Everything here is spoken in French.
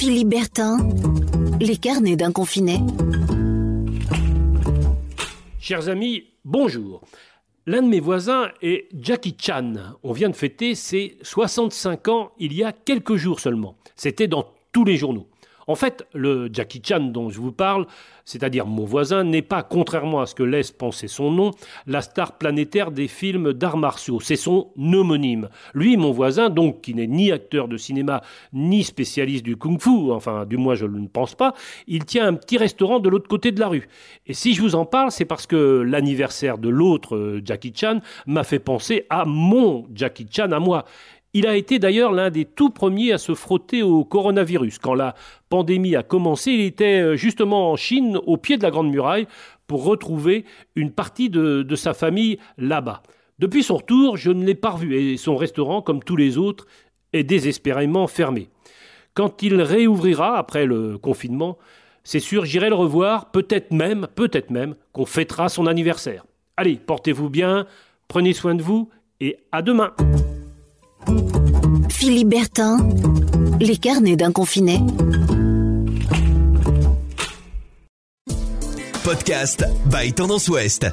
Philippe les carnets d'un confiné. Chers amis, bonjour. L'un de mes voisins est Jackie Chan. On vient de fêter ses 65 ans il y a quelques jours seulement. C'était dans tous les journaux. En fait, le Jackie Chan dont je vous parle, c'est-à-dire mon voisin, n'est pas, contrairement à ce que laisse penser son nom, la star planétaire des films d'arts martiaux. C'est son homonyme. Lui, mon voisin, donc, qui n'est ni acteur de cinéma, ni spécialiste du kung-fu, enfin, du moins je ne pense pas, il tient un petit restaurant de l'autre côté de la rue. Et si je vous en parle, c'est parce que l'anniversaire de l'autre euh, Jackie Chan m'a fait penser à mon Jackie Chan à moi. Il a été d'ailleurs l'un des tout premiers à se frotter au coronavirus. Quand la pandémie a commencé, il était euh, justement en Chine, au pied de la Grande Muraille, pour retrouver une partie de, sa famille là-bas. Depuis son retour, je ne l'ai pas revu et son restaurant, comme tous les autres, est désespérément fermé. Quand il réouvrira après le confinement, c'est sûr, j'irai le revoir, peut-être même, peut-être même qu'on fêtera son anniversaire. Allez, portez-vous bien, prenez soin de vous et à demain. Philippe Bertin, les carnets d'un confiné. Podcast by Tendance Ouest.